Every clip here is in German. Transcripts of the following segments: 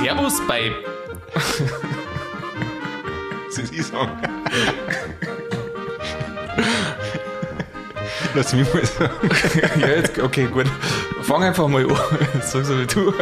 Servus bei. Sie sie sagen. Lass mich mal sagen. ja, jetzt, okay, gut. Fang einfach mal an. Sag so wie du.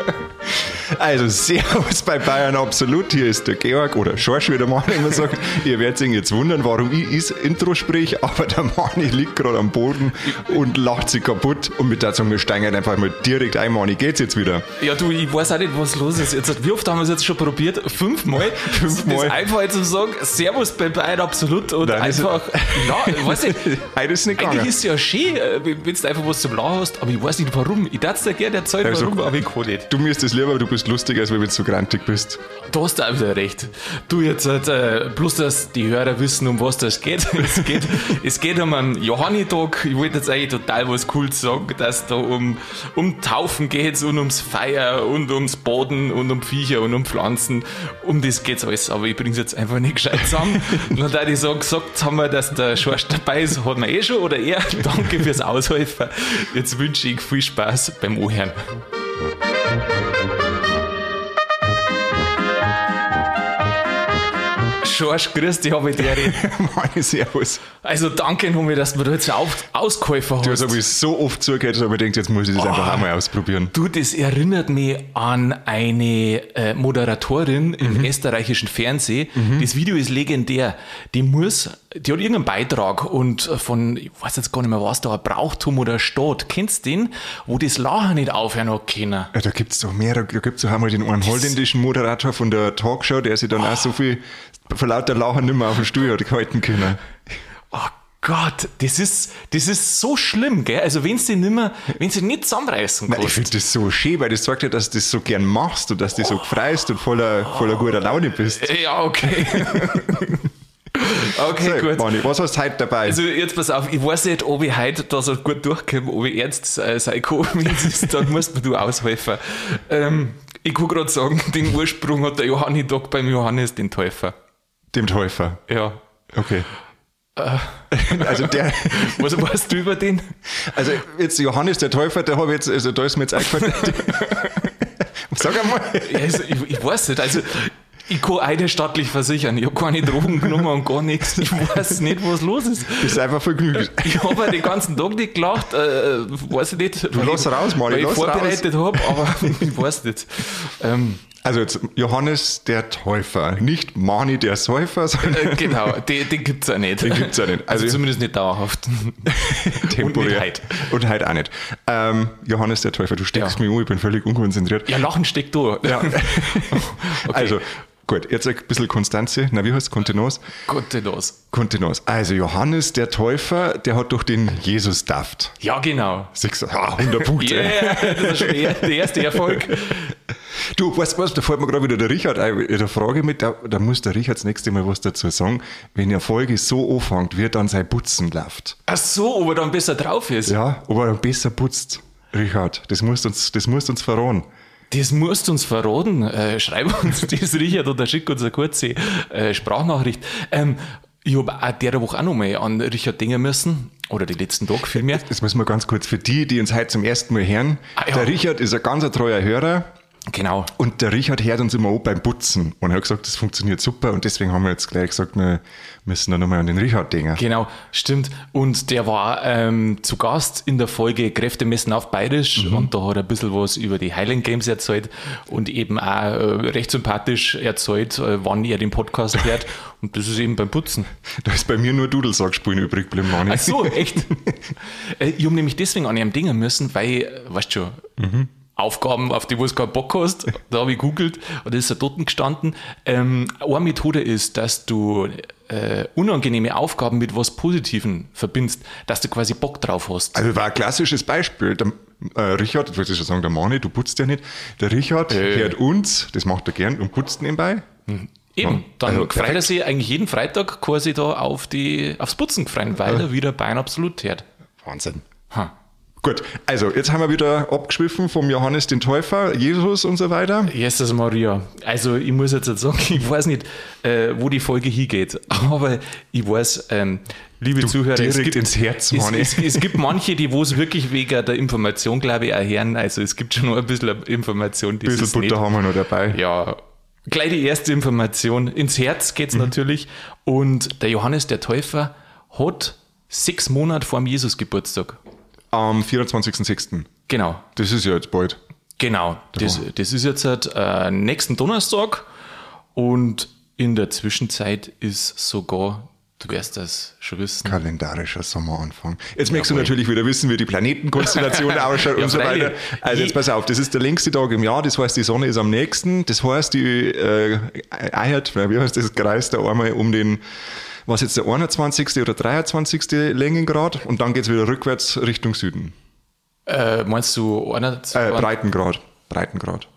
Also, Servus bei Bayern Absolut. Hier ist der Georg oder Schorsch, wie der Mann immer sagt. Ihr werdet sich jetzt wundern, warum ich das Intro sprich, aber der Mann liegt gerade am Boden und lacht sich kaputt. Und mit der Zunge wir steigen einfach mal direkt ein, Mann. Geht's jetzt wieder? Ja, du, ich weiß auch nicht, was los ist. Jetzt, wie oft haben wir es jetzt schon probiert? Fünfmal? Fünfmal. Das einfach jetzt zu sagen, Servus bei Bayern Absolut und Nein, einfach, ja, ich weiß nicht. Heute ist nicht Eigentlich ist es ja schön, äh, wenn du einfach was zum Lachen hast, aber ich weiß nicht warum. Ich darf dir gerne erzählen, Also, warum, aber ich kann nicht. Du mir ist das lieber, du bist lustiger, als wenn du zu grantig bist. Du hast auch wieder recht. Du jetzt, äh, bloß, dass die Hörer wissen, um was das geht. Es geht, es geht um einen Johannitag. Ich wollte jetzt eigentlich total was Cooles sagen, dass da um, um Taufen geht und ums Feier und ums Boden und um Viecher und um Pflanzen. Um das geht's alles. Aber ich bring's jetzt einfach nicht gescheit zusammen. und da ich sagen, gesagt haben wir, dass der Schorsch dabei ist, hat man eh schon oder er. Danke fürs Aushelfen. Jetzt wünsche ich viel Spaß beim Ohren. Schorsch, grüß dich, habe ich dir. Mann, Servus. Also danke nochmal, dass du mir da jetzt auf, ausgeholfen Du hast. hast aber so oft zugehört, dass ich mir gedacht, jetzt muss ich das einfach auch mal ausprobieren. Du, das erinnert mich an eine äh, Moderatorin im österreichischen Fernsehen. Das Video ist legendär. Die muss, die hat irgendeinen Beitrag und von, ich weiß jetzt gar nicht mehr was da, ein Brauchtum oder Stadt. Kennst du den? Wo das Lachen nicht aufhören hat können. Ja, da gibt's doch mehr. Da gibt's doch einmal den einen holländischen Moderator von der Talkshow, der sich dann auch so viel vor lauter Lachen nicht mehr auf den Stuhl hat gehalten können. Oh Gott, das ist, das ist so schlimm, gell? Also wenn sie nicht mehr, wenn sie nicht zusammenreißen Nein, ich kannst. finde das so schön, weil das sagt ja, dass du das so gern machst und dass du so freust und voller, voller guter Laune bist. Ja, okay. okay, So, gut. Mani, was hast du heute dabei? Also jetzt pass auf, ich weiß nicht, ob ich heute da so gut durchkomme, ob ich ernst äh, sein kann. Ist, dann musst mir du aushelfen. Ähm, ich kann gerade sagen, den Ursprung hat der Johannitag beim Johannes den Täufer. Dem Täufer. Ja. Okay. Also der, Was weißt du über den? also jetzt Johannes der Täufer, der habe ich jetzt, also da ist mir jetzt eingefallen. Sag einmal. Ja, also, ich, ich weiß nicht, also ich kann eine staatlich versichern, ich habe keine Drogen genommen und gar nichts. Ich weiß nicht, was los ist. Bist einfach vergnügt. Ich habe den ganzen Tag nicht gelacht, äh, weiß ich nicht. Du lass raus, Mali, weil ich lass vorbereitet habe, aber ich weiß nicht. Ähm, Also jetzt Johannes der Täufer, nicht Mani der Säufer, sondern äh, genau, den, den gibt es ja nicht. Den gibt's ja nicht. Also, Also- zumindest nicht dauerhaft. temporär. heute. Und heute auch nicht. Ähm, Johannes der Täufer, du steckst Ja. mich um, ich bin völlig unkonzentriert. Ja, Lachen steckt da. Ja. Okay. Also, gut, jetzt ein bisschen Konstanze. Na, wie heißt Kontenance? Gott, los. Kontenance. Also, Johannes der Täufer, der hat durch den Jesus daft. Ja, genau. Sechs, ah, 100 Punkte. Yeah, das ist schon der, der erste Erfolg. Du, weißt du was, da fällt mir gerade wieder der Richard ein, der Frage mit, da, da muss der Richard das nächste Mal was dazu sagen. Wenn eine Folge so anfängt, wie er dann sein Putzen läuft. Ach so, ob er dann besser drauf ist. Ja, ob er dann besser putzt. Richard, das musst uns, das musst uns verraten. Das musst du uns verraten. Äh, schreib uns das, Richard, oder schick uns eine kurze äh, Sprachnachricht. Ähm, ich habe auch der Woche auch nochmal an Richard denken müssen. Oder die letzten Tage vielmehr. Das müssen wir ganz kurz für die, die uns heute zum ersten Mal hören. Ah, ja. Der Richard ist ein ganz treuer Hörer. Genau. Und der Richard hört uns immer an beim Putzen. Und er hat gesagt, das funktioniert super. Und deswegen haben wir jetzt gleich gesagt, wir müssen da nochmal an den Richard denken. Genau, stimmt. Und der war ähm, zu Gast in der Folge Kräftemessen auf Bayerisch und da hat er ein bisschen was über die Highland Games erzählt und eben auch äh, recht sympathisch erzählt, äh, wann er den Podcast hört. Und das ist eben beim Putzen. Da ist bei mir nur Dudelsack spielen übrig geblieben, Mani. Ach so, echt? Äh, ich habe nämlich deswegen an ihm dingen müssen, weil, äh, weißt du schon, Aufgaben, auf die du keinen Bock hast, da habe ich googelt und da ist er dort gestanden. Ähm, eine Methode ist, dass du äh, unangenehme Aufgaben mit was Positivem verbindest, dass du quasi Bock drauf hast. Also war ein klassisches Beispiel. Der, äh, Richard, ich wollte schon sagen, der Mani, du putzt ja nicht. Der Richard Äh. hört uns, das macht er gern und putzt nebenbei. Eben, dann also freut er sich eigentlich jeden Freitag quasi da auf die, aufs Putzen gefreut, weil er wieder Bein absolut hört. Wahnsinn. Ha. Gut, also jetzt haben wir wieder abgeschwiffen vom Johannes den Täufer, Jesus und so weiter. Jesus Maria. Also ich muss jetzt sagen, ich weiß nicht, äh, wo die Folge hingeht, aber ich weiß, ähm, liebe Zuhörer, es gibt, ins Herz, es, es, es gibt manche, die wo es wirklich wegen der Information, glaube ich, erhören. Also es gibt schon noch ein bisschen Information, die Ein bisschen es nicht Butter haben wir noch dabei. Ja, gleich die erste Information. Ins Herz geht's Mhm. natürlich. Und der Johannes der Täufer hat sechs Monate vor dem Jesus-Geburtstag. Am 24.06. Genau, Das ist ja jetzt bald. genau. Das, das ist jetzt halt, äh, nächsten Donnerstag. Und in der Zwischenzeit ist sogar, du wirst das schon wissen, Kalendarischer Sommeranfang. Jetzt möchtest du natürlich wieder wissen, wie die Planetenkonstellation ausschaut Ja, und so weiter. Also Je- jetzt pass auf, das ist der längste Tag im Jahr, das heißt, die Sonne ist am nächsten. Das heißt, die äh, eiert, wie heißt das, kreist da einmal um den, was jetzt der 21. oder 23. Längengrad und dann geht's wieder rückwärts Richtung Süden. äh, meinst du, einer, Äh, Breitengrad. Breitengrad.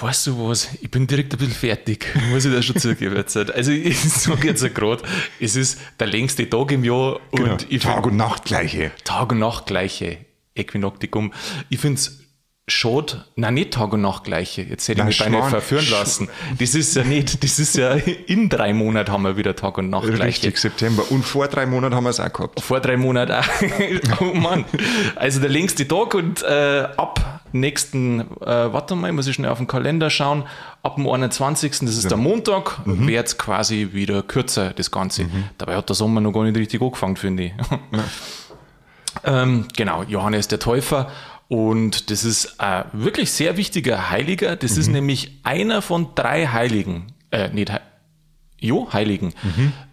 weißt du was, ich bin direkt ein bisschen fertig, muss ich da schon zugeben. Also ich sage jetzt gerade, es ist der längste Tag im Jahr und Genau. Tag und Nacht gleiche. Tag und Nacht gleiche Äquinoktikum. Ich finde es schade, nein, nicht Tag und Nacht gleiche. Jetzt hätte ich mich beinahe verführen Sch- lassen. Das ist ja nicht, das ist ja in drei Monaten haben wir wieder Tag und Nacht gleiche. Richtig, September. Und vor drei Monaten haben wir es auch gehabt. Vor drei Monaten auch. oh Mann. Also der längste Tag und äh, ab nächsten, äh, warte mal, muss ich schnell auf den Kalender schauen, ab dem 21. das ist der Montag, wird es quasi wieder kürzer, das Ganze. Dabei hat der Sommer noch gar nicht richtig angefangen, finde ich. ähm, genau, Johannes der Täufer. Und das ist ein wirklich sehr wichtiger Heiliger. Das ist nämlich einer von drei Heiligen. Äh, nicht Jo, Heiligen.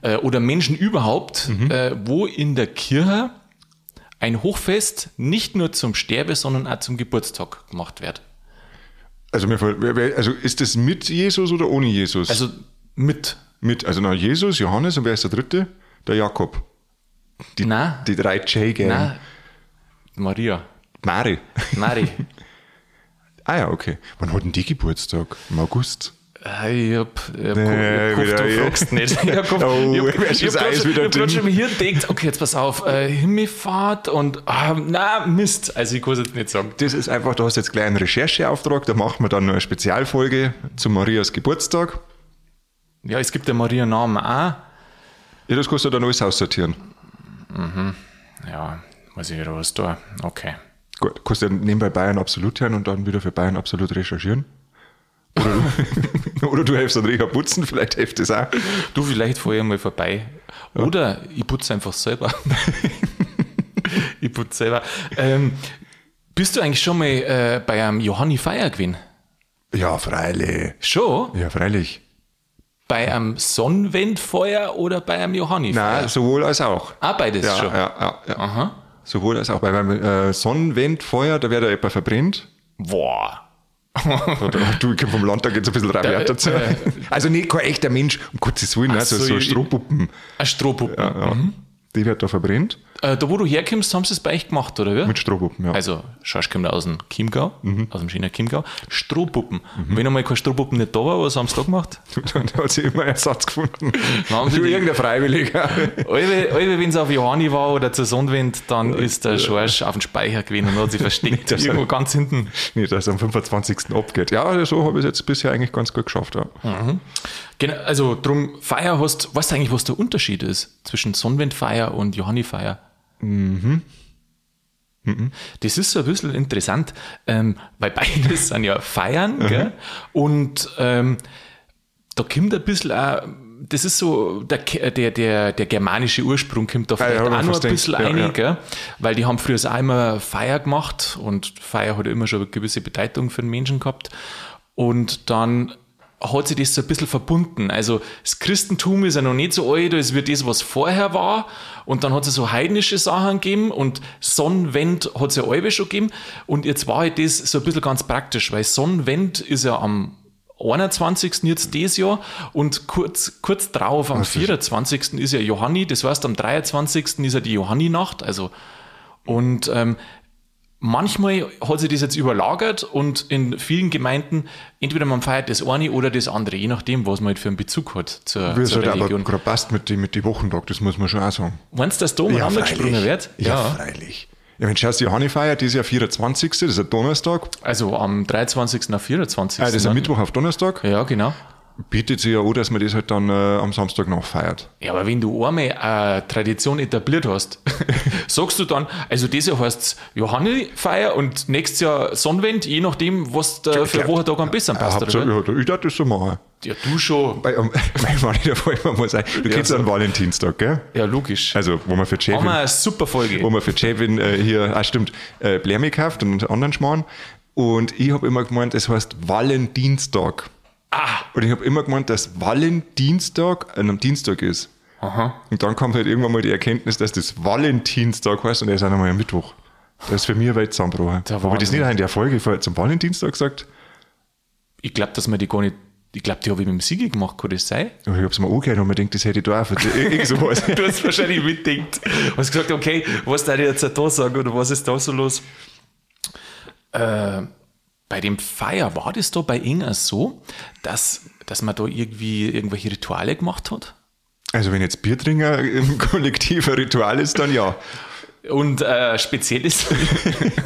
Äh, oder Menschen überhaupt, äh, wo in der Kirche ein Hochfest nicht nur zum Sterbe, sondern auch zum Geburtstag gemacht wird. Also, also ist das mit Jesus oder ohne Jesus? Also mit. mit, also na, Jesus, Johannes und wer ist der dritte? Der Jakob. Die, Na, die drei J-Gang. Maria, Mari. Mari. Ah ja, okay. Wann hat denn die Geburtstag? Im August? Ich hab, ich hab, Nee, ich hab gehofft, du fragst nicht. Ich hab gehofft, Oh, ich hab, ich hab ich hab dünn? schon im Hirn gedacht, okay, jetzt pass auf, äh, Himmelfahrt und, ah, na, Mist. Also ich kann es jetzt nicht sagen. Das ist einfach, du hast jetzt gleich einen Rechercheauftrag, da machen wir dann eine Spezialfolge zu Marias Geburtstag. Ja, es gibt ja Maria-Namen auch. Ja, das kannst du dann alles aussortieren. Ja, muss ich wieder was tun. Okay. Gut, kannst du nebenbei Bayern absolut hören und dann wieder für Bayern absolut recherchieren. Oder du, oder du helfst Andrea putzen, vielleicht hilft das auch. Du, vielleicht ich mal vorbei. Oder ich putze einfach selber. ich putze selber. Ähm, bist du eigentlich schon mal äh, bei einem Johanni Feier gewesen? Ja, freilich. Schon? Ja, freilich. Bei einem Sonnenwendfeuer oder bei einem Johanni Nein, sowohl als auch. Ah, beides Ja, schon. ja, ja, ja. Aha. Sowohl als auch. Bei beim äh, Sonnenwendfeuer, da wird ja jemand verbrennt. Boah. Du, ich komm vom Land, da geht es ein bisschen rabiat dazu. äh, also nicht kein echter Mensch, um Gottes Willen, also so, so Strohpuppen. Ein Strohpuppen. Ja, Die wird da verbrennt. Äh, da, wo du herkommst, haben sie es bei euch gemacht, oder wie? Mit Strohpuppen, ja. Also, Schorsch kommt aus dem Chiemgau, Mhm. aus dem Schiener Chiemgau. Strohpuppen. Und wenn einmal kein Strohpuppen nicht da war, was haben sie da gemacht? Dann hat sie immer Ersatz gefunden. Haben sie irgendein Freiwilliger. Alle, wenn es auf Johanni war oder zur Sonnenwind, dann ist der Schorsch auf dem Speicher gewesen und hat sich versteckt. Das- irgendwo ganz hinten. nee, dass am 25. abgeht. Ja, so habe ich es jetzt bisher eigentlich ganz gut geschafft. Ja. Genau, also drum, Feier hast, weißt du eigentlich, was der Unterschied ist zwischen Sonnenwindfeier und Johannifeier? Mhm. Das ist so ein bisschen interessant, ähm, weil beides sind ja Feiern, gell? Und ähm, da kommt ein bisschen auch, das ist so, der, der, der, der germanische Ursprung kommt da vielleicht ja, auch noch ein bisschen Ja, rein, ja. weil die haben früher auch immer Feier gemacht und Feier hat ja immer schon eine gewisse Bedeutung für den Menschen gehabt. Und dann hat sich das so ein bisschen verbunden. Also das Christentum ist ja noch nicht so alt, als wie das, was vorher war. Und dann hat es so heidnische Sachen gegeben und Sonnenwend hat es ja alle schon gegeben. Und jetzt war halt das so ein bisschen ganz praktisch, weil Sonnenwend ist ja am 21. jetzt dieses Jahr und kurz, kurz drauf am 24. ist ja Johanni, das heißt am 23. ist ja die Johanninacht, also und ähm, manchmal hat sich das jetzt überlagert und in vielen Gemeinden entweder man feiert das eine oder das andere, je nachdem, was man halt für einen Bezug hat zur, Wie zur halt aber Religion. gerade passt mit dem mit die Wochentag, das muss man schon auch sagen. Meinst du, dass da umeinander gesprungen wird? Ja, freilich. Ja, wenn du schaust, die Johanni feiert, die ist ja 24. Das ist ein Donnerstag. Also am 23. auf 24. Ah, das ist ein ne? Mittwoch auf Donnerstag. Ja, genau. Bietet sich ja an, dass man das halt dann äh, am Samstag noch feiert. Ja, aber wenn du einmal eine Tradition etabliert hast, sagst du dann, also dieses Jahr heißt Johanni-Feier und nächstes Jahr Sonnenwend, je nachdem, was da für Wochentag am besten passt, Hauptsache, oder? ja, ich darf das so machen. Ja, du schon. Bei, um, mein Mann, da fällt mir mal sein. Du kennst so. einen Valentinstag, gell? Ja, logisch. Also, wo man für Haben Chevin, wir eine super Folge. wo man für Chevin äh, hier, ah stimmt, äh, Blärme gekauft und anderen Schmarrn. Und ich habe immer gemeint, es heißt Valentinstag. Ah, Und ich habe immer gemeint, dass Valentinstag an einem Dienstag ist. aha. Und dann kommt halt irgendwann mal die Erkenntnis, dass das Valentinstag heißt und er ist auch nochmal am Mittwoch. Das ist für mich Welt zusammengebrochen. Habe ich das nicht in der Folge vorher zum Valentinstag gesagt? Ich glaube, dass man die gar nicht, ich glaube, die habe ich mit dem Sigi gemacht, kann das sein? Aber ich habe es mir angehört und mir denkt, das hätte ich da auch. Irgend sowas. Du hast wahrscheinlich mitdenkt. Hast gesagt, okay, was darf ich jetzt da sagen oder was ist da so los? Äh, bei dem Feier war das da bei Inga so, dass, dass man da irgendwie irgendwelche Rituale gemacht hat? Also wenn jetzt Biertrinker im Kollektiv ein Ritual ist, dann ja. Und äh, spezielles,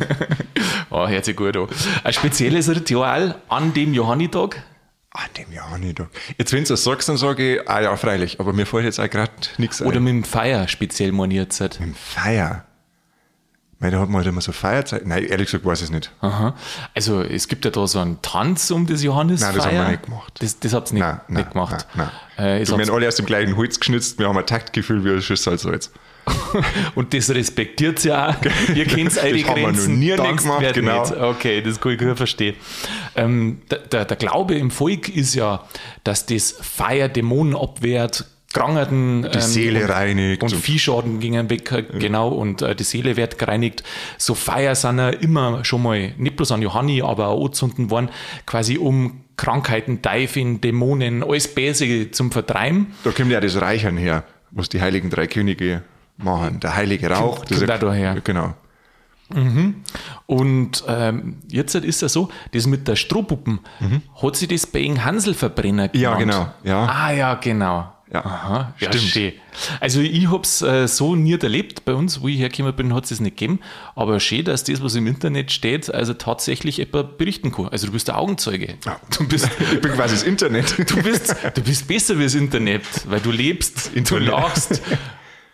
oh, hört sich gut an. Ein spezielles Ritual an dem Johannitag? An dem nicht. Jetzt, wenn du das sagst, dann sage ich, ah ja, freilich. Aber mir fällt jetzt auch gerade nichts Oder ein. mit dem Feier speziell moniert? Mit dem Feier. Weil da hat man halt immer so Feierzeit. Nein, ehrlich gesagt weiß ich es nicht. Aha. Also es gibt ja da so einen Tanz um das Johannisfeier. Nein, das haben wir nicht gemacht. Das, das habt ihr nicht, Nein, nein, nicht gemacht. Nein, Äh, nein. es du, wir haben alle aus dem gleichen Holz geschnitzt, wir haben ein Taktgefühl wie ein Schüssel Salz. Und das respektiert ja auch. Ihr kennt eure Das haben wir noch Grenzen. nie tanzt gemacht, genau. Nicht. Okay, das kann ich gut verstehen. Ähm, der, der, der Glaube im Volk ist ja, dass das Feier Dämonen abwehrt, Krankheiten Die Seele und, reinigt. und und- Viehschaden gingen weg, genau, und äh, die Seele wird gereinigt. So Feier sind ja immer schon mal, nicht bloß an Johanni, aber auch anzünden worden, quasi um Krankheiten, Teufel, Dämonen, alles Böse zum Vertreiben. Da kommt ja das Reichern her, was die heiligen drei Könige machen. Der heilige Rauch. Kommt- kommt auch daher. Genau. Und ähm, jetzt ist es so, das mit der Strohpuppen, hat sich das bei Ihnen Hanselverbrenner Mhm. Ja, genau, ja. Ah, ja, genau. Ja, Aha, ja, stimmt. schön. Also ich hab's äh, so nie erlebt. Bei uns, wo ich hergekommen bin, hat es nicht gegeben. Aber schön, dass das, was im Internet steht, also tatsächlich jemand berichten kann. Also du bist der Augenzeuge. Du bist, Ich bin quasi das Internet. du bist, du bist besser wie das Internet, weil du lebst, du lachst.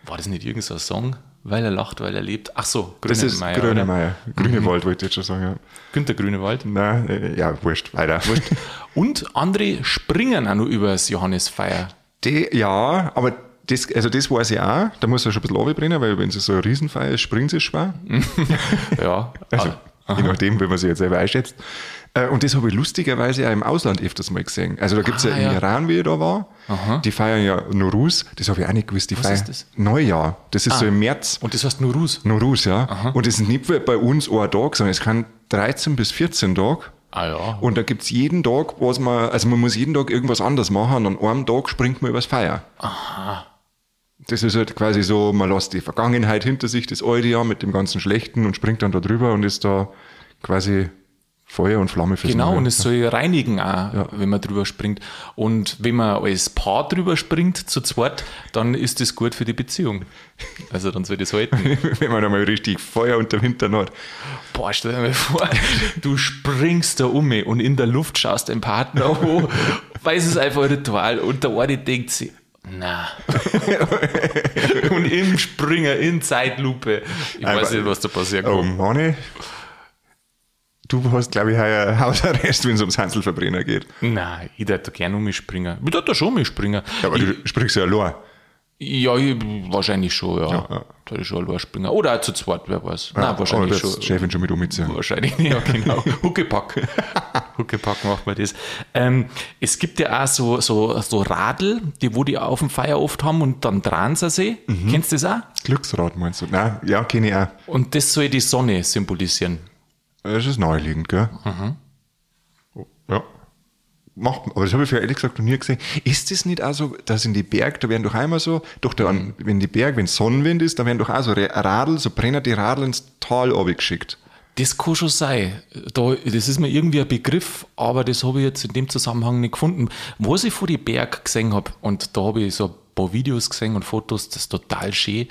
War das nicht irgendein so ein Song? Weil er lacht, weil er lebt. Ach so, Das ist Grünemeier? Grünemeier. Grünewald wollte ich jetzt schon sagen. Ja. Günther Grünewald. Nein, äh, ja, wurscht, weiter. Und andere springen auch noch über das Johannesfeier. Die, ja, aber das, also das weiß ich auch. Da muss er schon ein bisschen runterbrennen, weil wenn es so eine Riesenfeier ist, springen sie schwer. Ja. Also, Ah, je nachdem, wie man sich jetzt selber einschätzt. Äh, Und das habe ich lustigerweise auch im Ausland öfters mal gesehen. Also da gibt es Ah, ja, ja. im Iran, wie ich da war, die feiern ja Nuruz, das habe ich auch nicht gewusst, die feiern ist das? Neujahr. Das ist Ah. so im März. Und das heißt nur Rus. Nuruz, ja. Und das ist nicht bei uns ein Tag, sondern es kann 13 bis 14 Tage. Ah ja. Und da gibt's jeden Tag, was man, also man muss jeden Tag irgendwas anderes machen und an einem Tag springt man übers Feier. Aha. Das ist halt quasi so, man lässt die Vergangenheit hinter sich, das alte Jahr mit dem ganzen Schlechten und springt dann da drüber und ist da quasi Feuer und Flamme fürs Genau, Neue. und es soll reinigen auch, wenn man drüber springt. Und wenn man als Paar drüber springt, zu zweit, dann ist das gut für die Beziehung. Also dann soll das halten. Wenn man da mal richtig Feuer unter dem Hintern hat. Boah, stell dir mal vor, du springst da um und in der Luft schaust deinen Partner an, weil es ist einfach ein Ritual und der eine denkt sich, na. und im Springer, in Zeitlupe, ich weiß Aber- nicht, was da passiert. Oh Mann, du hast, glaube ich, heuer Hausarrest, wenn es ums Hanselverbrenner geht. Nein, ich darf da gerne um mich springen. Ich darf da schon mich springen. Ja, aber ich, du springst ja allein. ja, ich, wahrscheinlich schon, ja. Ja, ja. Da ist schon allein springen. Oder auch zu zweit, wer weiß. Ja, Nein, wahrscheinlich schon. Chefin schon mit umziehen. Wahrscheinlich, ja, genau. Huckepack. Huckepack macht man das. Ähm, es gibt ja auch so, so, so Radl, die wo die auf dem Feier oft haben und dann dran sie. Mhm. Kennst du das auch? Glücksrad meinst du? Nein, ja, kenne ich auch. Und das soll die Sonne symbolisieren. Das ist naheliegend, gell? Mhm. Oh, Ja. Macht, aber das habe ich für ehrlich gesagt noch nie gesehen. Ist das nicht auch so, dass in die Berg, da werden doch einmal so, doch da, an- wenn die Berg, wenn Sonnenwind ist, da werden doch auch so Radl, so brennende Radl ins Tal geschickt. Das kann schon sein. Da, das ist mir irgendwie ein Begriff, aber das habe ich jetzt in dem Zusammenhang nicht gefunden. Was ich vor die Berg gesehen habe, und da habe ich so paar Videos gesehen und Fotos, das ist total schön.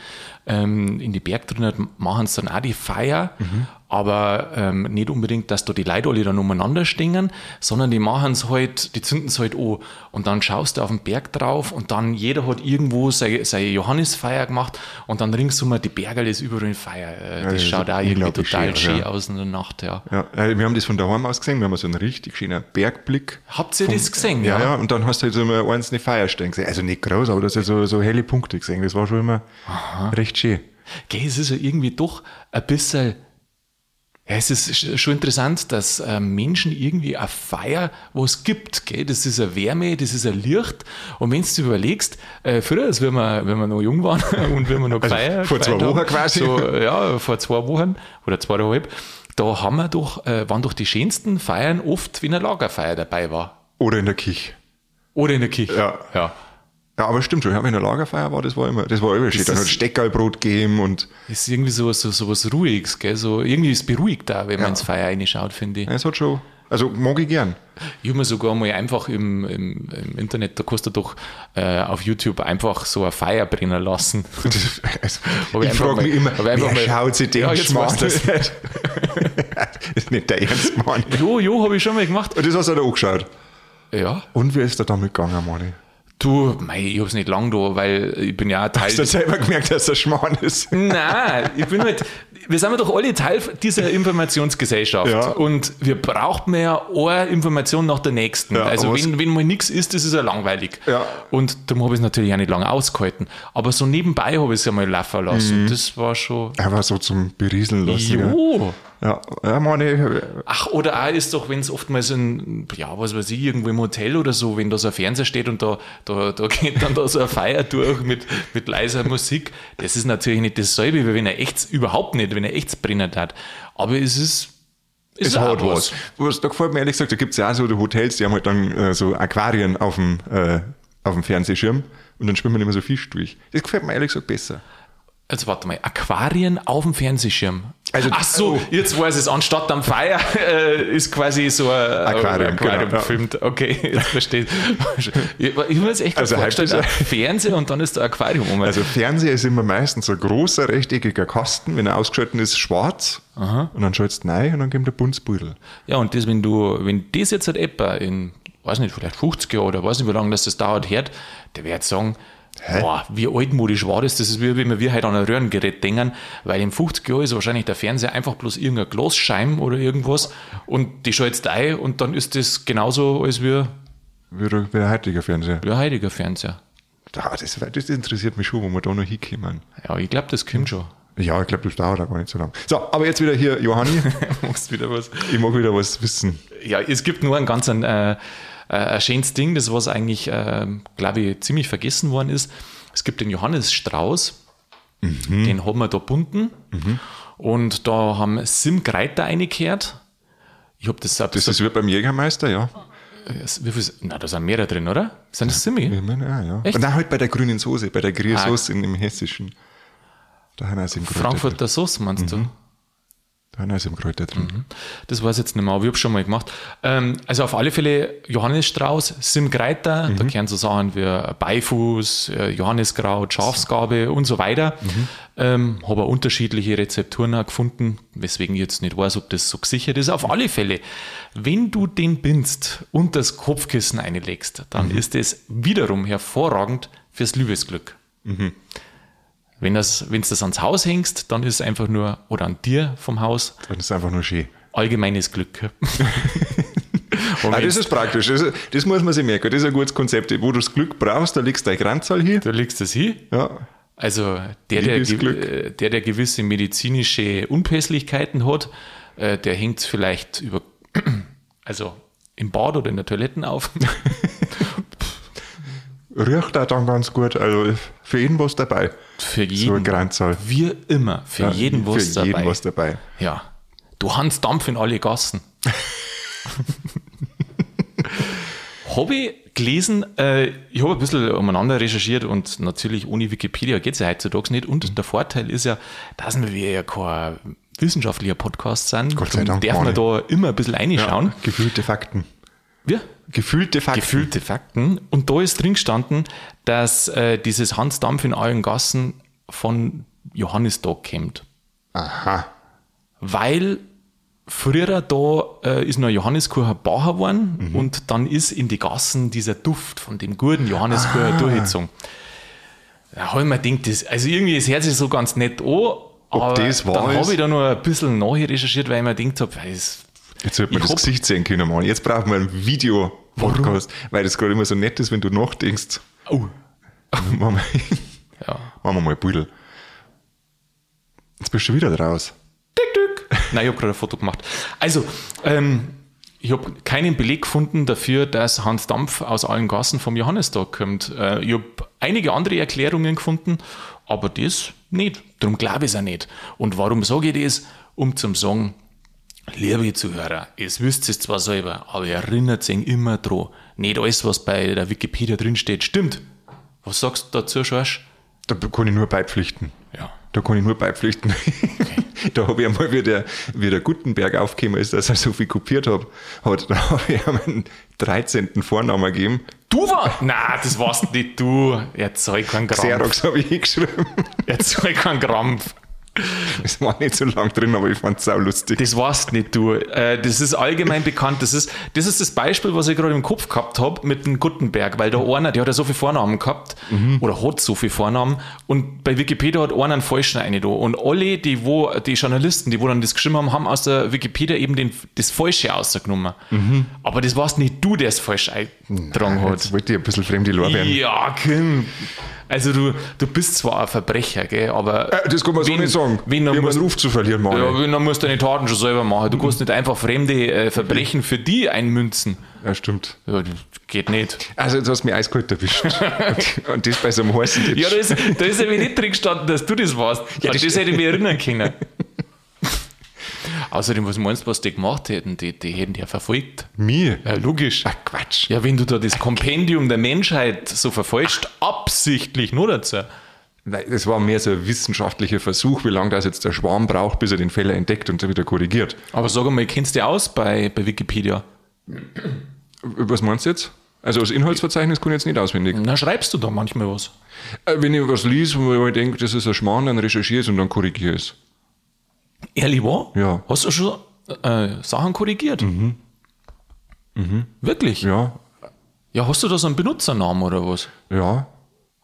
Ähm, in die Bergdrücken machen sie dann auch die Feier, Mhm. aber ähm, nicht unbedingt, dass da die Leute alle dann umeinander stehen, sondern die machen es halt, die zünden es halt an. Und dann schaust du auf den Berg drauf und dann jeder hat irgendwo seine, seine Johannisfeier gemacht und dann ringsum die Bergerl ist überall in Feier. Äh, das ist schaut auch irgendwie total schön, ja. aus in der Nacht, ja. Ja, äh, wir haben das von daheim aus gesehen, wir haben so einen richtig schönen Bergblick. Habt ihr Vom- das gesehen? Ja, ja, und dann hast du halt so einzelne Feierstellen gesehen. Also nicht groß, aber das ist so, so helle Punkte gesehen. Das war schon immer recht schön. Gell, es ist ja irgendwie doch ein bisschen. Ja, es ist sch- schon interessant, dass äh, Menschen irgendwie eine Feier was gibt. Gell? Das ist eine Wärme, das ist ein Licht. Und wenn du überlegst, äh, früher, als wenn wir, wenn wir noch jung waren und wenn wir noch Also gefeiert vor zwei Wochen haben, quasi. So, ja, vor zwei Wochen oder zweieinhalb, da haben wir doch, äh, waren doch die schönsten Feiern oft, wenn eine Lagerfeier dabei war. Oder in der Kirche. Oder in der Kirche. Ja. ja. Ja, aber stimmt schon, ja, wenn eine Lagerfeier war, das war immer, das war immer schön. Dann hat Steckerlbrot gegeben und Das ist irgendwie so, so, so was Ruhiges, gell? So, irgendwie ist es beruhigt da, wenn man ins Feier reinschaut, finde ich. ja, es hat schon, also mag ich gern. Ich habe mir sogar mal einfach im, im, im Internet, da kannst du doch äh, auf YouTube einfach so eine Feier brennen lassen. Das, also, ich ich frage mich immer, wer mal- schaut sich den Ja, jetzt Schmarrn das nicht? ist nicht der Ernst, Mann. jo, jo, habe ich schon mal gemacht. Und das hast du dir angeschaut. Ja. Und wie ist der damit gegangen, Mani? Du, mei, ich hab's nicht lang da, weil ich bin ja Teil Hast du selber gemerkt, dass der Schmarrn ist? Nein, ich bin halt, wir sind ja doch alle Teil dieser Informationsgesellschaft. Ja. Und wir brauchen ja eine Information nach der nächsten. Ja, also wenn, wenn mal nichts ist, das ist ja langweilig. Ja. Und darum habe ich es natürlich auch nicht lange ausgehalten. Aber so nebenbei habe ich es ja mal laufen lassen. Das war schon. Er war so zum Berieseln lassen. Jo. Ja, ja Mani, Ach, oder auch ist doch, wenn es oftmals in, ja, was weiß ich, irgendwo im Hotel oder so, wenn da so ein Fernseher steht und da, da, da geht dann da so eine Feier durch mit, mit leiser Musik. Das ist natürlich nicht dasselbe, wie wenn er echt, überhaupt nicht, wenn er echt brennen hat. Aber es ist, es auch hat was. was. Da gefällt mir ehrlich gesagt, da gibt es ja auch so die Hotels, die haben halt dann äh, so Aquarien auf dem, äh, auf dem Fernsehschirm und dann schwimmen immer so Fisch durch. Das gefällt mir ehrlich gesagt besser. Also warte mal, Aquarien auf dem Fernsehschirm. Also- Ach so, oh. jetzt weiß es. Anstatt am Feier äh, ist quasi so ein Aquarium, genau, ja. gefilmt. Okay, jetzt verstehe ich. Ich mir jetzt echt Also halb ein Fernseher und dann ist der Aquarium um. Also Fernseher ist immer meistens so ein großer rechteckiger Kasten, wenn er ausgeschaltet ist, schwarz. Und dann schaltest du rein und dann kommt der Buntsbudel. Ja, und das, wenn du, wenn das jetzt halt etwa in, weiß nicht, vielleicht 50 Jahre oder weiß nicht, wie lange das, das dauert, hört, der wird sagen, boah, wie altmodisch war das? Das ist wie wenn wir heute an ein Röhrengerät denken, weil in 50 Jahren ist wahrscheinlich der Fernseher einfach bloß irgendein Glasscheiben oder irgendwas und die schaltest ein und dann ist das genauso als wie, Wie der, wie der heutige Fernseher. wie ein heutiger Fernseher. Das, das interessiert mich schon, wo wir da noch hinkommen. Ja, ich glaube, das kommt schon. Ja, ich glaube, das dauert auch gar nicht so lang. So, aber jetzt wieder hier, Johanni. Machst wieder was. ich mag wieder was wissen. Ja, es gibt nur ein ganz ein, äh, äh, ein schönes Ding, das was eigentlich, äh, glaube ich, ziemlich vergessen worden ist. Es gibt den Johannes Strauß, den haben wir da bunten und da haben Sim Greiter eingekehrt. Ich habe das selbst. Das ist wie beim Jägermeister, ja. wie viel, na, da sind mehrere drin, oder? Sind das Simi? Ich meine, ja, ja. Echt? Nein, halt bei der grünen Soße, bei der grünen Soße in, im Hessischen. Da haben wir. Frankfurter Sauce, meinst du? Da im Kräuter drin. Das weiß ich jetzt nicht mehr, aber ich habe schon mal gemacht. Ähm, also auf alle Fälle Johannes Strauß, Sim Greiter, da kennen so Sachen wie Beifuß, äh, Johanniskraut, Schafsgabe und so weiter. Ähm, habe auch unterschiedliche Rezepturen auch gefunden, weswegen ich jetzt nicht weiß, ob das so gesichert ist. Auf alle Fälle, wenn du den bindst und das Kopfkissen einlegst, dann ist es wiederum hervorragend fürs Liebesglück. Wenn das, wenn du das ans Haus hängst, dann ist es einfach nur, oder an dir vom Haus, Dann ist es einfach nur schön. allgemeines Glück. Ah, das ist praktisch. Das, das muss man sich merken. Das ist ein gutes Konzept. Wo du das Glück brauchst, da legst du deine Grenzahl hier. du legst das hin. Ja. Also der, der, Glück. äh, der, der gewisse medizinische Unpässlichkeiten hat, äh, der hängt vielleicht über, also im Bad oder in der Toiletten auf. Riecht auch dann ganz gut. Also für jeden was dabei. Für So jeden. Grenzahl. Wir immer. Für jeden was für dabei. jeden was dabei. Ja. Du Hans Dampf in alle Gassen. habe ich gelesen, äh, ich habe ein bisschen umeinander recherchiert und natürlich ohne Wikipedia geht es ja heutzutage nicht. Und der Vorteil ist ja, dass wir ja kein wissenschaftlicher Podcast sind. Gott sei Darum Dank, darf man da immer ein bisschen reinschauen. Gefühlte Fakten. Wie? Gefühlte Fakten. Gefühlte Fakten. Und da ist drin gestanden, dass äh, dieses Hans Dampf in allen Gassen von Johannisdog kommt. Aha. Weil früher da äh, ist noch Johanniskuchen Bacher geworden Mhm. und dann ist in die Gassen dieser Duft von dem guten Johanniskuchen Ah. durchgezogen. Da habe ich mir gedacht, das, also irgendwie, es hört sich so ganz nett an, aber das dann ist? habe ich da noch ein bisschen nachrecherchiert, weil ich mir gedacht habe, Jetzt sollte man Ich das Gesicht sehen können, Mann. Jetzt brauchen wir einen Video-Podcast, weil das gerade immer so nett ist, wenn du nachdenkst. oh, machen, wir, ja. machen wir mal ein Pudel. Jetzt bist du wieder raus. Tick, tick. Nein, ich habe gerade ein Foto gemacht. Also, ähm, ich habe keinen Beleg gefunden dafür, dass Hans Dampf aus allen Gassen vom Johannistag kommt. Äh, ich habe einige andere Erklärungen gefunden, aber das nicht. Darum glaube ich es auch nicht. Und warum sage ich das? Um zum sagen, liebe Zuhörer, es wisst es zwar selber, aber ihr erinnert sich immer dran. Nicht alles, was bei der Wikipedia drinsteht, stimmt. Was sagst du dazu, Schorsch? Da kann ich nur beipflichten. Ja. Da kann ich nur beipflichten. da habe ich einmal, wie der, wie der Gutenberg aufgekommen ist, dass er so viel kopiert hat, hat da habe ich ihm einen 13. Vornamen gegeben. Du war? Nein, das warst nicht du. Erzeug keinen Krampf. Xerox habe ich hingeschrieben. Erzeug keinen Krampf. Das war nicht so lang drin, aber ich fand es sau lustig. Das warst nicht du. Äh, Das ist allgemein bekannt. Das ist, das ist das Beispiel, was ich gerade im Kopf gehabt habe mit dem Gutenberg, weil da einer, der hat ja so viele Vornamen gehabt oder hat so viele Vornamen und bei Wikipedia hat einer einen falschen eine da. Und alle, die, wo, die Journalisten, die wo dann das geschrieben haben, haben aus der Wikipedia eben den, das Falsche rausgenommen. Aber das warst nicht du, der es falsch eingetragen hat. Jetzt wollte ich ein bisschen fremde Lorbeeren. Ja, Kim. Also du, du bist zwar ein Verbrecher, gell, aber Äh, Das kann man so Wen- nicht sagen. wen dann musst- einen Ruf zu verlieren, Mann. ja, wenn, dann musst du deine Taten schon selber machen. Du kannst nicht einfach fremde äh, Verbrechen für die einmünzen. ja, stimmt. Ja, das geht nicht. Also jetzt hast du mich eiskalt erwischt. und, und das bei so einem heißen Ja, da ist, da ist ja nicht drin gestanden, dass du das warst. Ja, das- das, hätte ich mir erinnern können. Außerdem, was meinst du, was die gemacht hätten? Die, die hätten ja verfolgt. mir? Ja, logisch. Ach, Quatsch. Ja, wenn du da das Kompendium der Menschheit so verfälscht, absichtlich, nur dazu. Nein, das war mehr so ein wissenschaftlicher Versuch, wie lange das jetzt der Schwarm braucht, bis er den Fehler entdeckt und dann wieder korrigiert. Aber sag mal, kennst du dich aus bei, bei Wikipedia? Was meinst du jetzt? Also das Inhaltsverzeichnis kann ich jetzt nicht auswendig. Na, schreibst du da manchmal was? Äh, Wenn ich was lese, wo ich denke, das ist ein Schmarrn, dann recherchiere ich es und dann korrigiere ich es. Ehrlich wahr? Ja. Hast du schon äh, Sachen korrigiert? Mhm. Wirklich? Ja, Ja, hast du da so einen Benutzernamen oder was? ja.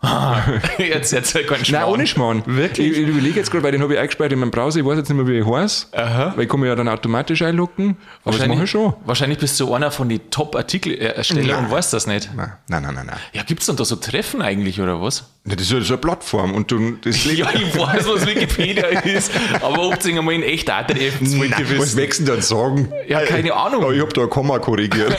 jetzt erzähl keinen Nein, Schmarrn. ohne Schmarrn. Wirklich? Ich, ich überlege jetzt gerade, weil den habe ich eingespeichert in meinem Browser. Ich weiß jetzt nicht mehr, wie ich heiße. Aha. Weil ich kann mich ja dann automatisch einloggen. Aber das mache ich schon. Wahrscheinlich bist du einer von den Top-Artikel-Erstellern und Nein. weißt das nicht. Nein, nein, nein, nein. nein. Ja, gibt's dann da so Treffen eigentlich oder was? Das ist ja so eine Plattform und du, das Ja, ich weiß, was Wikipedia ist, aber ob es einmal in echt auch treffen, was wächst denn dann sagen? Ja, keine Ahnung. Oh, ich habe da ein Komma korrigiert.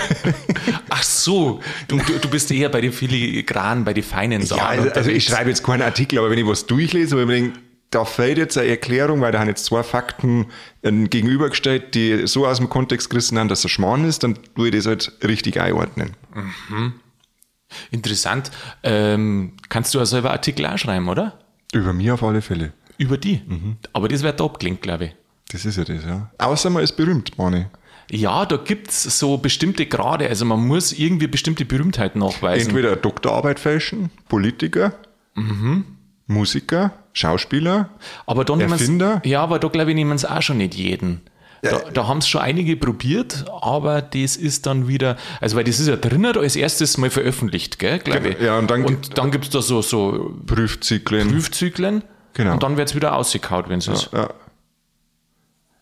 Ach so, du, du, du bist eher bei den filigranen, bei den feinen Sachen. ja, also, also ich schreibe jetzt keinen Artikel, aber wenn ich was durchlese, wo ich mir denke, da fehlt jetzt eine Erklärung, weil da haben jetzt zwei Fakten äh, gegenübergestellt, die so aus dem Kontext gerissen haben, dass er Schmarrn ist, dann tue ich das halt richtig einordnen. Interessant. Ähm, kannst du ja selber Artikel auch schreiben, oder? Über mir auf alle Fälle. Über die. Mhm. Aber das wird top klingt, glaube ich. Das ist ja das, ja. Außer man ist berühmt, Mani. Ja, da gibt's so bestimmte Grade. Also man muss irgendwie bestimmte Berühmtheit nachweisen. Entweder Doktorarbeit fälschen, Politiker, Musiker, Schauspieler. aber da nehmen Erfinder? Ja, aber da glaube ich, nehmen es auch schon nicht jeden. Da, da haben es schon einige probiert, aber das ist dann wieder, also weil das ist ja drinnen als erstes mal veröffentlicht, gell, glaube ich. Genau. Ja, und dann- und dann gibt's da so, so Prüfzyklen. Prüfzyklen Genau. und dann wird's wieder ausgekaut, wenn es ist. Ja.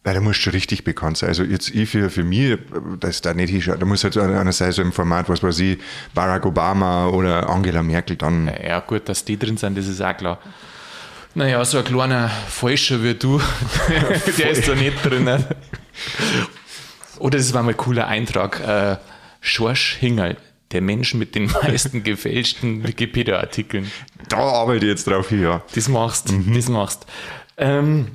Weil da musst du richtig bekannt sein. Also jetzt ich für, für mich, das da nicht hinschaut. Da muss halt einer sein, so im Format, was weiß ich, Barack Obama oder Angela Merkel dann. Ja, gut, dass die drin sind, das ist auch klar. Naja, so ein kleiner Falscher wie du, der ist da nicht drin. Oder das war mal ein cooler Eintrag. Äh, Schorsch Hingerl, der Mensch mit den meisten gefälschten Wikipedia-Artikeln. Da arbeite ich jetzt drauf hin, ja. Das machst, Mhm. das machst. Ähm,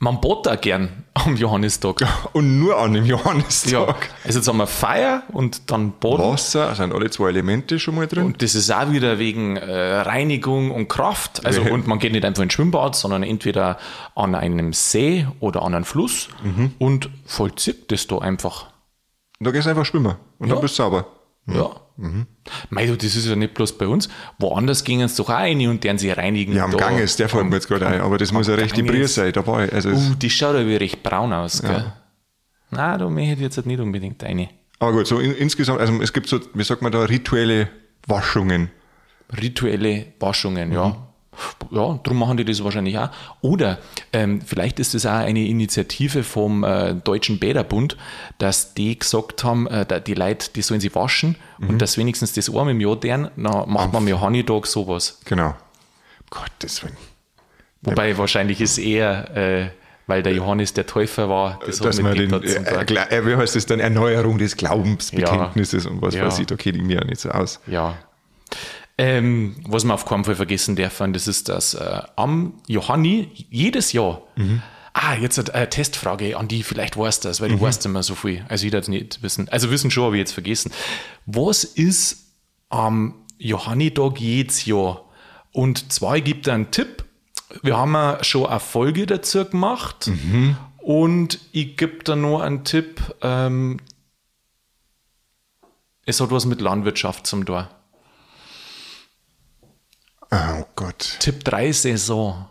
man bot auch gern am Johannistag. Und nur an dem Johannistag. Ja, also jetzt haben wir Feier und dann Boden. Wasser, sind alle zwei Elemente schon mal drin. Und das ist auch wieder wegen äh, Reinigung und Kraft. Also, Ja. und man geht nicht einfach ins Schwimmbad, sondern entweder an einem See oder an einem Fluss und vollzieht das da einfach. Da gehst du einfach schwimmen und dann bist du sauber. Ja. Mhm. Mei, du, das ist ja nicht bloß bei uns. Woanders gingen es doch auch rein und deren sie reinigen. Ja, am Da- Gang ist, der fällt mir jetzt gerade ein, aber das muss ja recht die. Brühe sein dabei. Also Uh, die schaut aber recht braun aus, gell? Na, da möchte ich jetzt nicht unbedingt eine. aber gut, so in, insgesamt, also es gibt so, wie sagt man da, rituelle Waschungen. Rituelle Waschungen, ja. Ja, darum machen die das wahrscheinlich auch. Oder ähm, vielleicht ist das auch eine Initiative vom äh, Deutschen Bäderbund, dass die gesagt haben, äh, die Leute, die sollen sie waschen und dass wenigstens das einmal im Jahr deren, dann macht man am Johannitag sowas. Genau. Gottes Willen. Wobei wahrscheinlich ist eher, äh, weil der Johannes der Täufer war, das Dass man den, äh. Gla- äh, wie heißt das dann, Erneuerung des Glaubensbekenntnisses und was Ja. weiß ich, da kenne ich mir ja nicht so aus. Ja. Ähm, was man auf keinen Fall vergessen darf, das ist, dass äh, am Johanni jedes Jahr, ah, jetzt eine äh, Testfrage an die, vielleicht weißt du das, weil du weißt immer so viel. Also ich das nicht wissen. Also wissen schon, habe ich jetzt vergessen. Was ist am Johannitag jedes Jahr? Und zwar gebe da einen Tipp. Wir haben ja schon eine Folge dazu gemacht. Und ich gebe da noch einen Tipp. Ähm, es hat was mit Landwirtschaft zum Tor. Oh Gott. Tipp 3 Saison.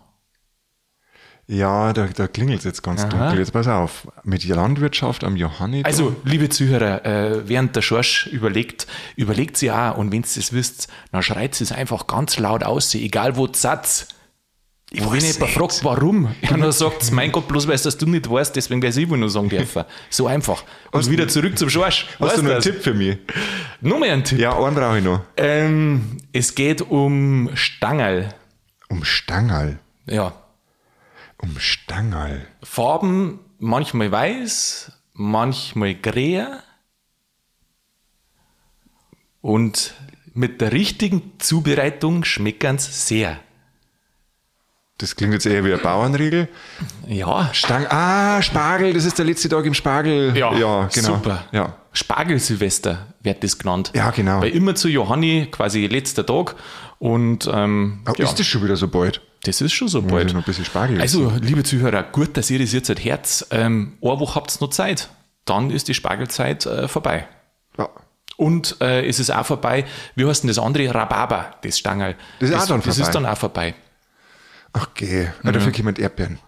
Ja, da, da klingelt es jetzt ganz dunkel. Jetzt pass auf. Mit der Landwirtschaft am Johanni. Also, liebe Zuhörer, äh, während der Schorsch überlegt, überlegt sie auch und wenn ihr es wisst, dann schreit sie es einfach ganz laut aus, egal wo Satz. Ich wenn weiß jemand fragt, warum, ja, dann sagt es, mein Gott, bloß weil es das du nicht weißt, deswegen es ich wohl nur sagen dürfen. So einfach. Und wieder zurück zum Schorsch. Hast Weißt du noch einen das? Tipp für mich? Noch mehr ein Tipp. Ja, einen brauche ich noch. Ähm, es geht um Stangerl. Um Stangerl. Ja. Um Stangerl. Farben manchmal weiß, manchmal grä. Und mit der richtigen Zubereitung schmeckern sehr. Das klingt jetzt eher wie ein Bauernriegel. Ja, Stang ah, Spargel, das ist der letzte Tag im Spargel. ja, ja genau. super. Ja. Spargelsilvester wird das genannt. Ja, genau. Weil immer zu Johanni quasi letzter Tag. Und ähm, Aber ja, ist das schon wieder so bald? das ist schon so Muss bald. ich noch ein bisschen Spargel Also, liebe Zuhörer, gut, dass ihr das jetzt halt Herz. Ähm, eine Woche habt ihr noch Zeit. Dann ist die Spargelzeit äh, vorbei. Ja. Und äh, es ist auch vorbei, wie heißt denn das andere? Rhabarber, das Stangerl. Das ist auch dann Das vorbei. ist dann auch vorbei. Ach, geh. Ja. Dafür kommen Erdbeeren.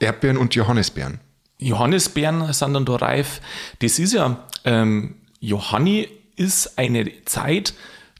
Erdbeeren und Johannisbeeren. Johannisbeeren sind dann da reif. Das ist ja, ähm, Johanni ist eine Zeit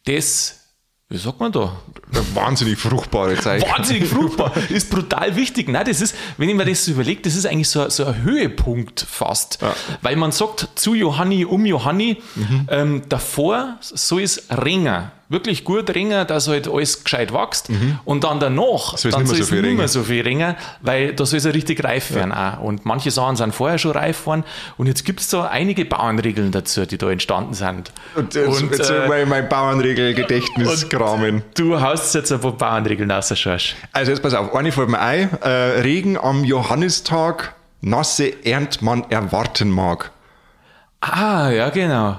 des, wie sagt man da? Eine wahnsinnig fruchtbare Zeit. Wahnsinnig fruchtbar, ist brutal wichtig. Nein, das ist, wenn ich mir das so überlege, das ist eigentlich so, so ein Höhepunkt fast. Weil man sagt zu Johanni, um Johanni, Mhm. ähm, davor soll es ringen. Wirklich gut ringen, dass halt alles gescheit wächst. Und dann danach, Mhm. Soll es dann soll so es viel nicht mehr so viel ringen, weil da soll es ja richtig reif werden auch. Und manche Sachen sind vorher schon reif worden. Und jetzt gibt es da einige Bauernregeln dazu, die da entstanden sind. Und jetzt, Und, jetzt äh, ich mein Bauernregel-Gedächtnis kramen. Du haust jetzt ein paar Bauernregeln raus, Schorsch. Also jetzt pass auf, eine fällt mir ein. Äh, Regen am Johannistag, nasse Ernt man erwarten mag. Ah, ja, genau.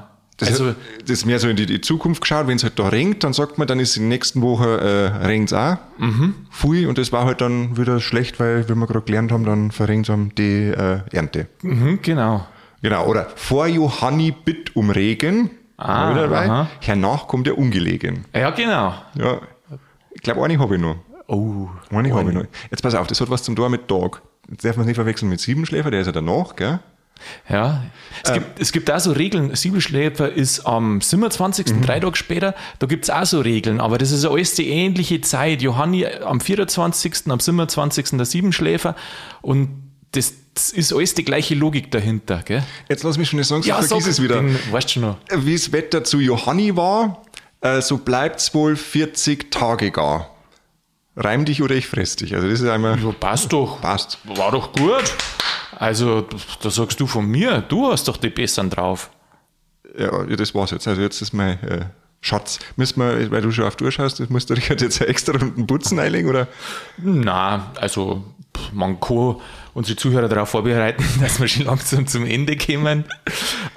Das, also, das ist mehr so in die, die Zukunft geschaut. Wenn es halt da regnet, dann sagt man, dann ist in der nächsten Woche äh, regnet es auch. Mhm. Pfui, und das war halt dann wieder schlecht, weil, wie wir gerade gelernt haben, dann verregnet haben die äh, Ernte. mhm, genau. Genau, oder vor Johanni bitt um Regen. Ah, Wieder dabei. Hernach kommt er ungelegen. Ja, genau. Ja, ich glaube, eine habe ich noch. Oh, Eine habe ich noch. Jetzt pass auf, das hat was zum Tor mit Tag. Jetzt darf man es nicht verwechseln mit Siebenschläfer, der ist ja danach, gell? Ja. Es, Ähm. gibt, es gibt auch so Regeln. Siebelschläfer ist am 27., Mhm. drei Tage später. Da gibt es auch so Regeln. Aber das ist alles die ähnliche Zeit. Johanni am 24., am 27. der Siebenschläfer. Und das, das ist alles die gleiche Logik dahinter. Gell? Jetzt lass mich schon nicht sagen, so vergiss es wieder. Den, weißt du schon noch. Wie das Wetter zu Johanni war, äh, so bleibt es wohl 40 Tage gar. Reim dich oder ich fress dich. Also das ist einmal. Ja, passt doch. Passt. War doch gut. Also, da sagst du von mir, du hast doch die Besseren drauf. Ja, das war's jetzt. Also jetzt ist mein äh, Schatz. Müssen wir, weil du schon auf die Uhr schaust, das musst du dich jetzt extra Runden Putzen einlegen, oder? Na, also man kann unsere Zuhörer darauf vorbereiten, dass wir schon langsam zum Ende kommen.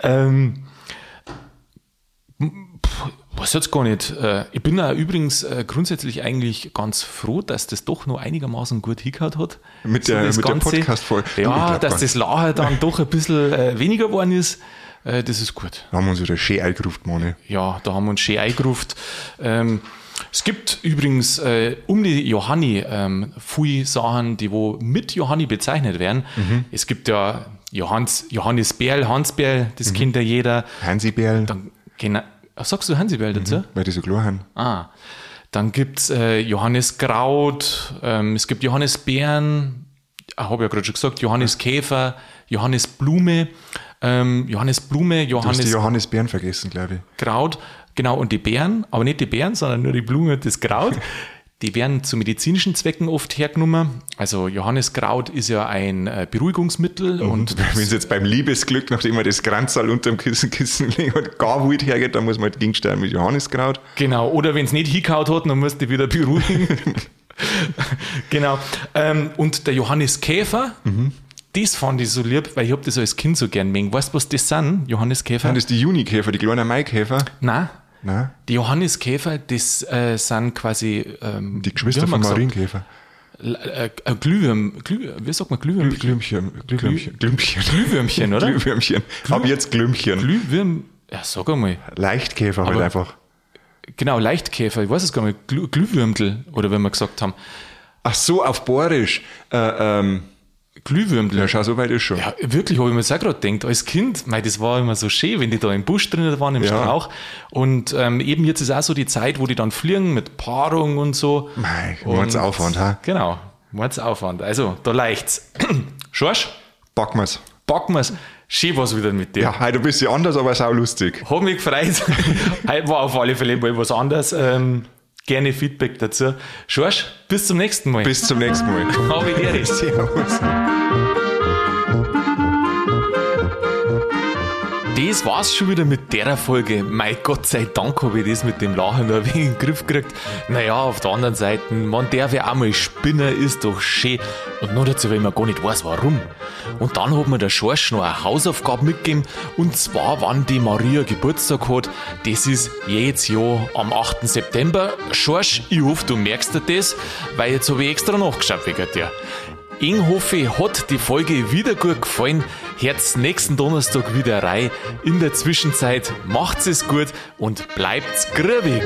Ähm, was jetzt gar nicht. Äh, Ich bin auch übrigens äh, grundsätzlich eigentlich ganz froh, dass das doch noch einigermaßen gut hingehört hat. Mit der- mit der. Podcast-Folge. Ja, dass das Lachen dann doch ein bisschen äh, weniger geworden ist. Das ist gut. Da haben wir uns wieder schön eingerufen, Mani. Ja, da haben wir uns schön eingerufen. Ähm, es gibt übrigens äh, um die Johanni ähm, viele Sachen, die wo mit Johanni bezeichnet werden. Es gibt ja Johannes, Johannes Berl, Hans Berl, das kennt ja jeder. Hansi Bärl, Dann, genau, Ach, sagst du Hansi Berl dazu? weil die so klar haben. Ah, dann gibt's äh, Johannes Kraut, ähm, es gibt Johannes Bären, habe ja gerade schon gesagt, Johannes Käfer, Johannes Blume, ähm, Johannes Blume, Du hast die Johannes Bären vergessen, glaube ich. Kraut, genau, und die Beeren, aber nicht die Beeren, sondern nur die Blume und das Kraut. Die werden zu medizinischen Zwecken oft hergenommen. Also Johanniskraut ist ja ein äh, Beruhigungsmittel und Wenn es jetzt beim Liebesglück, nachdem man das Kranzal unter dem Kissen, Kissen legt und gar wild hergeht, dann muss man halt gegensteuern mit Johanniskraut. Genau, oder wenn es nicht hingehaut hat, dann musst du wieder beruhigen. genau. Ähm, und der Johannes Käfer, das fand ich so lieb, weil ich hab das als Kind so gern mengen. Weißt du, was das sind, Johannes Käfer? Sind das die Junikäfer, die kleinen Maikäfer? Nein. Nein, Die Johanniskäfer, das äh, sind quasi ähm, die Geschwister von? Marienkäfer. Äh, äh, Glühwürm, Glüh, wie sagt man Glühwürmchen? Glühwürmchen. Glühwürmchen. Glühwürmchen. Glühwürmchen, oder? Glühwürmchen. Ab jetzt Glühwürmchen. Glühwürm, ja, sag einmal. Leichtkäfer halt einfach. Genau, Leichtkäfer, ich weiß es gar nicht, Glüh, Glühwürmtel, oder wenn wir gesagt haben. Ach so, auf Borisch. Äh, ähm, Schau, so weit ist schon. Ja, wirklich, habe ich mir das auch gerade gedacht. Als Kind, mei, das war immer so schön, wenn die da im Busch drinnen waren, im Ja. Strauch. Und ähm, eben jetzt ist auch so die Zeit, wo die dann fliegen mit Paarung und so. Mei, Mordsaufwand, ha? Genau, Mordsaufwand. Also, da leicht's. Schorsch, Packen wir's. packen wir's. Schön was wieder mit dir. Ja, heute ein bisschen anders, aber sau lustig. Hat mich gefreut. Heute war auf alle Fälle mal was anderes. Ähm, gerne Feedback dazu. Schorsch, bis zum nächsten Mal. Bis zum nächsten Mal. Dir. Servus. Das war's schon wieder mit der Folge. Mein Gott sei Dank habe ich das mit dem Lachen nur ein wenig in den Griff gekriegt. Naja, auf der anderen Seite, man darf ja auch mal Spinner, ist doch schön. Und nur dazu, weil man gar nicht weiß, warum. Und dann hat mir der Schorsch noch eine Hausaufgabe mitgegeben. Und zwar, wann die Maria Geburtstag hat. Das ist jedes Jahr am 8. September. Schorsch, ich hoffe, du merkst dir das, weil jetzt habe ich extra nachgeschaut wegen dir. Ich hoffe, hat die Folge wieder gut gefallen. Herz nächsten Donnerstag wieder rein. In der Zwischenzeit macht's es gut und bleibt's grübig.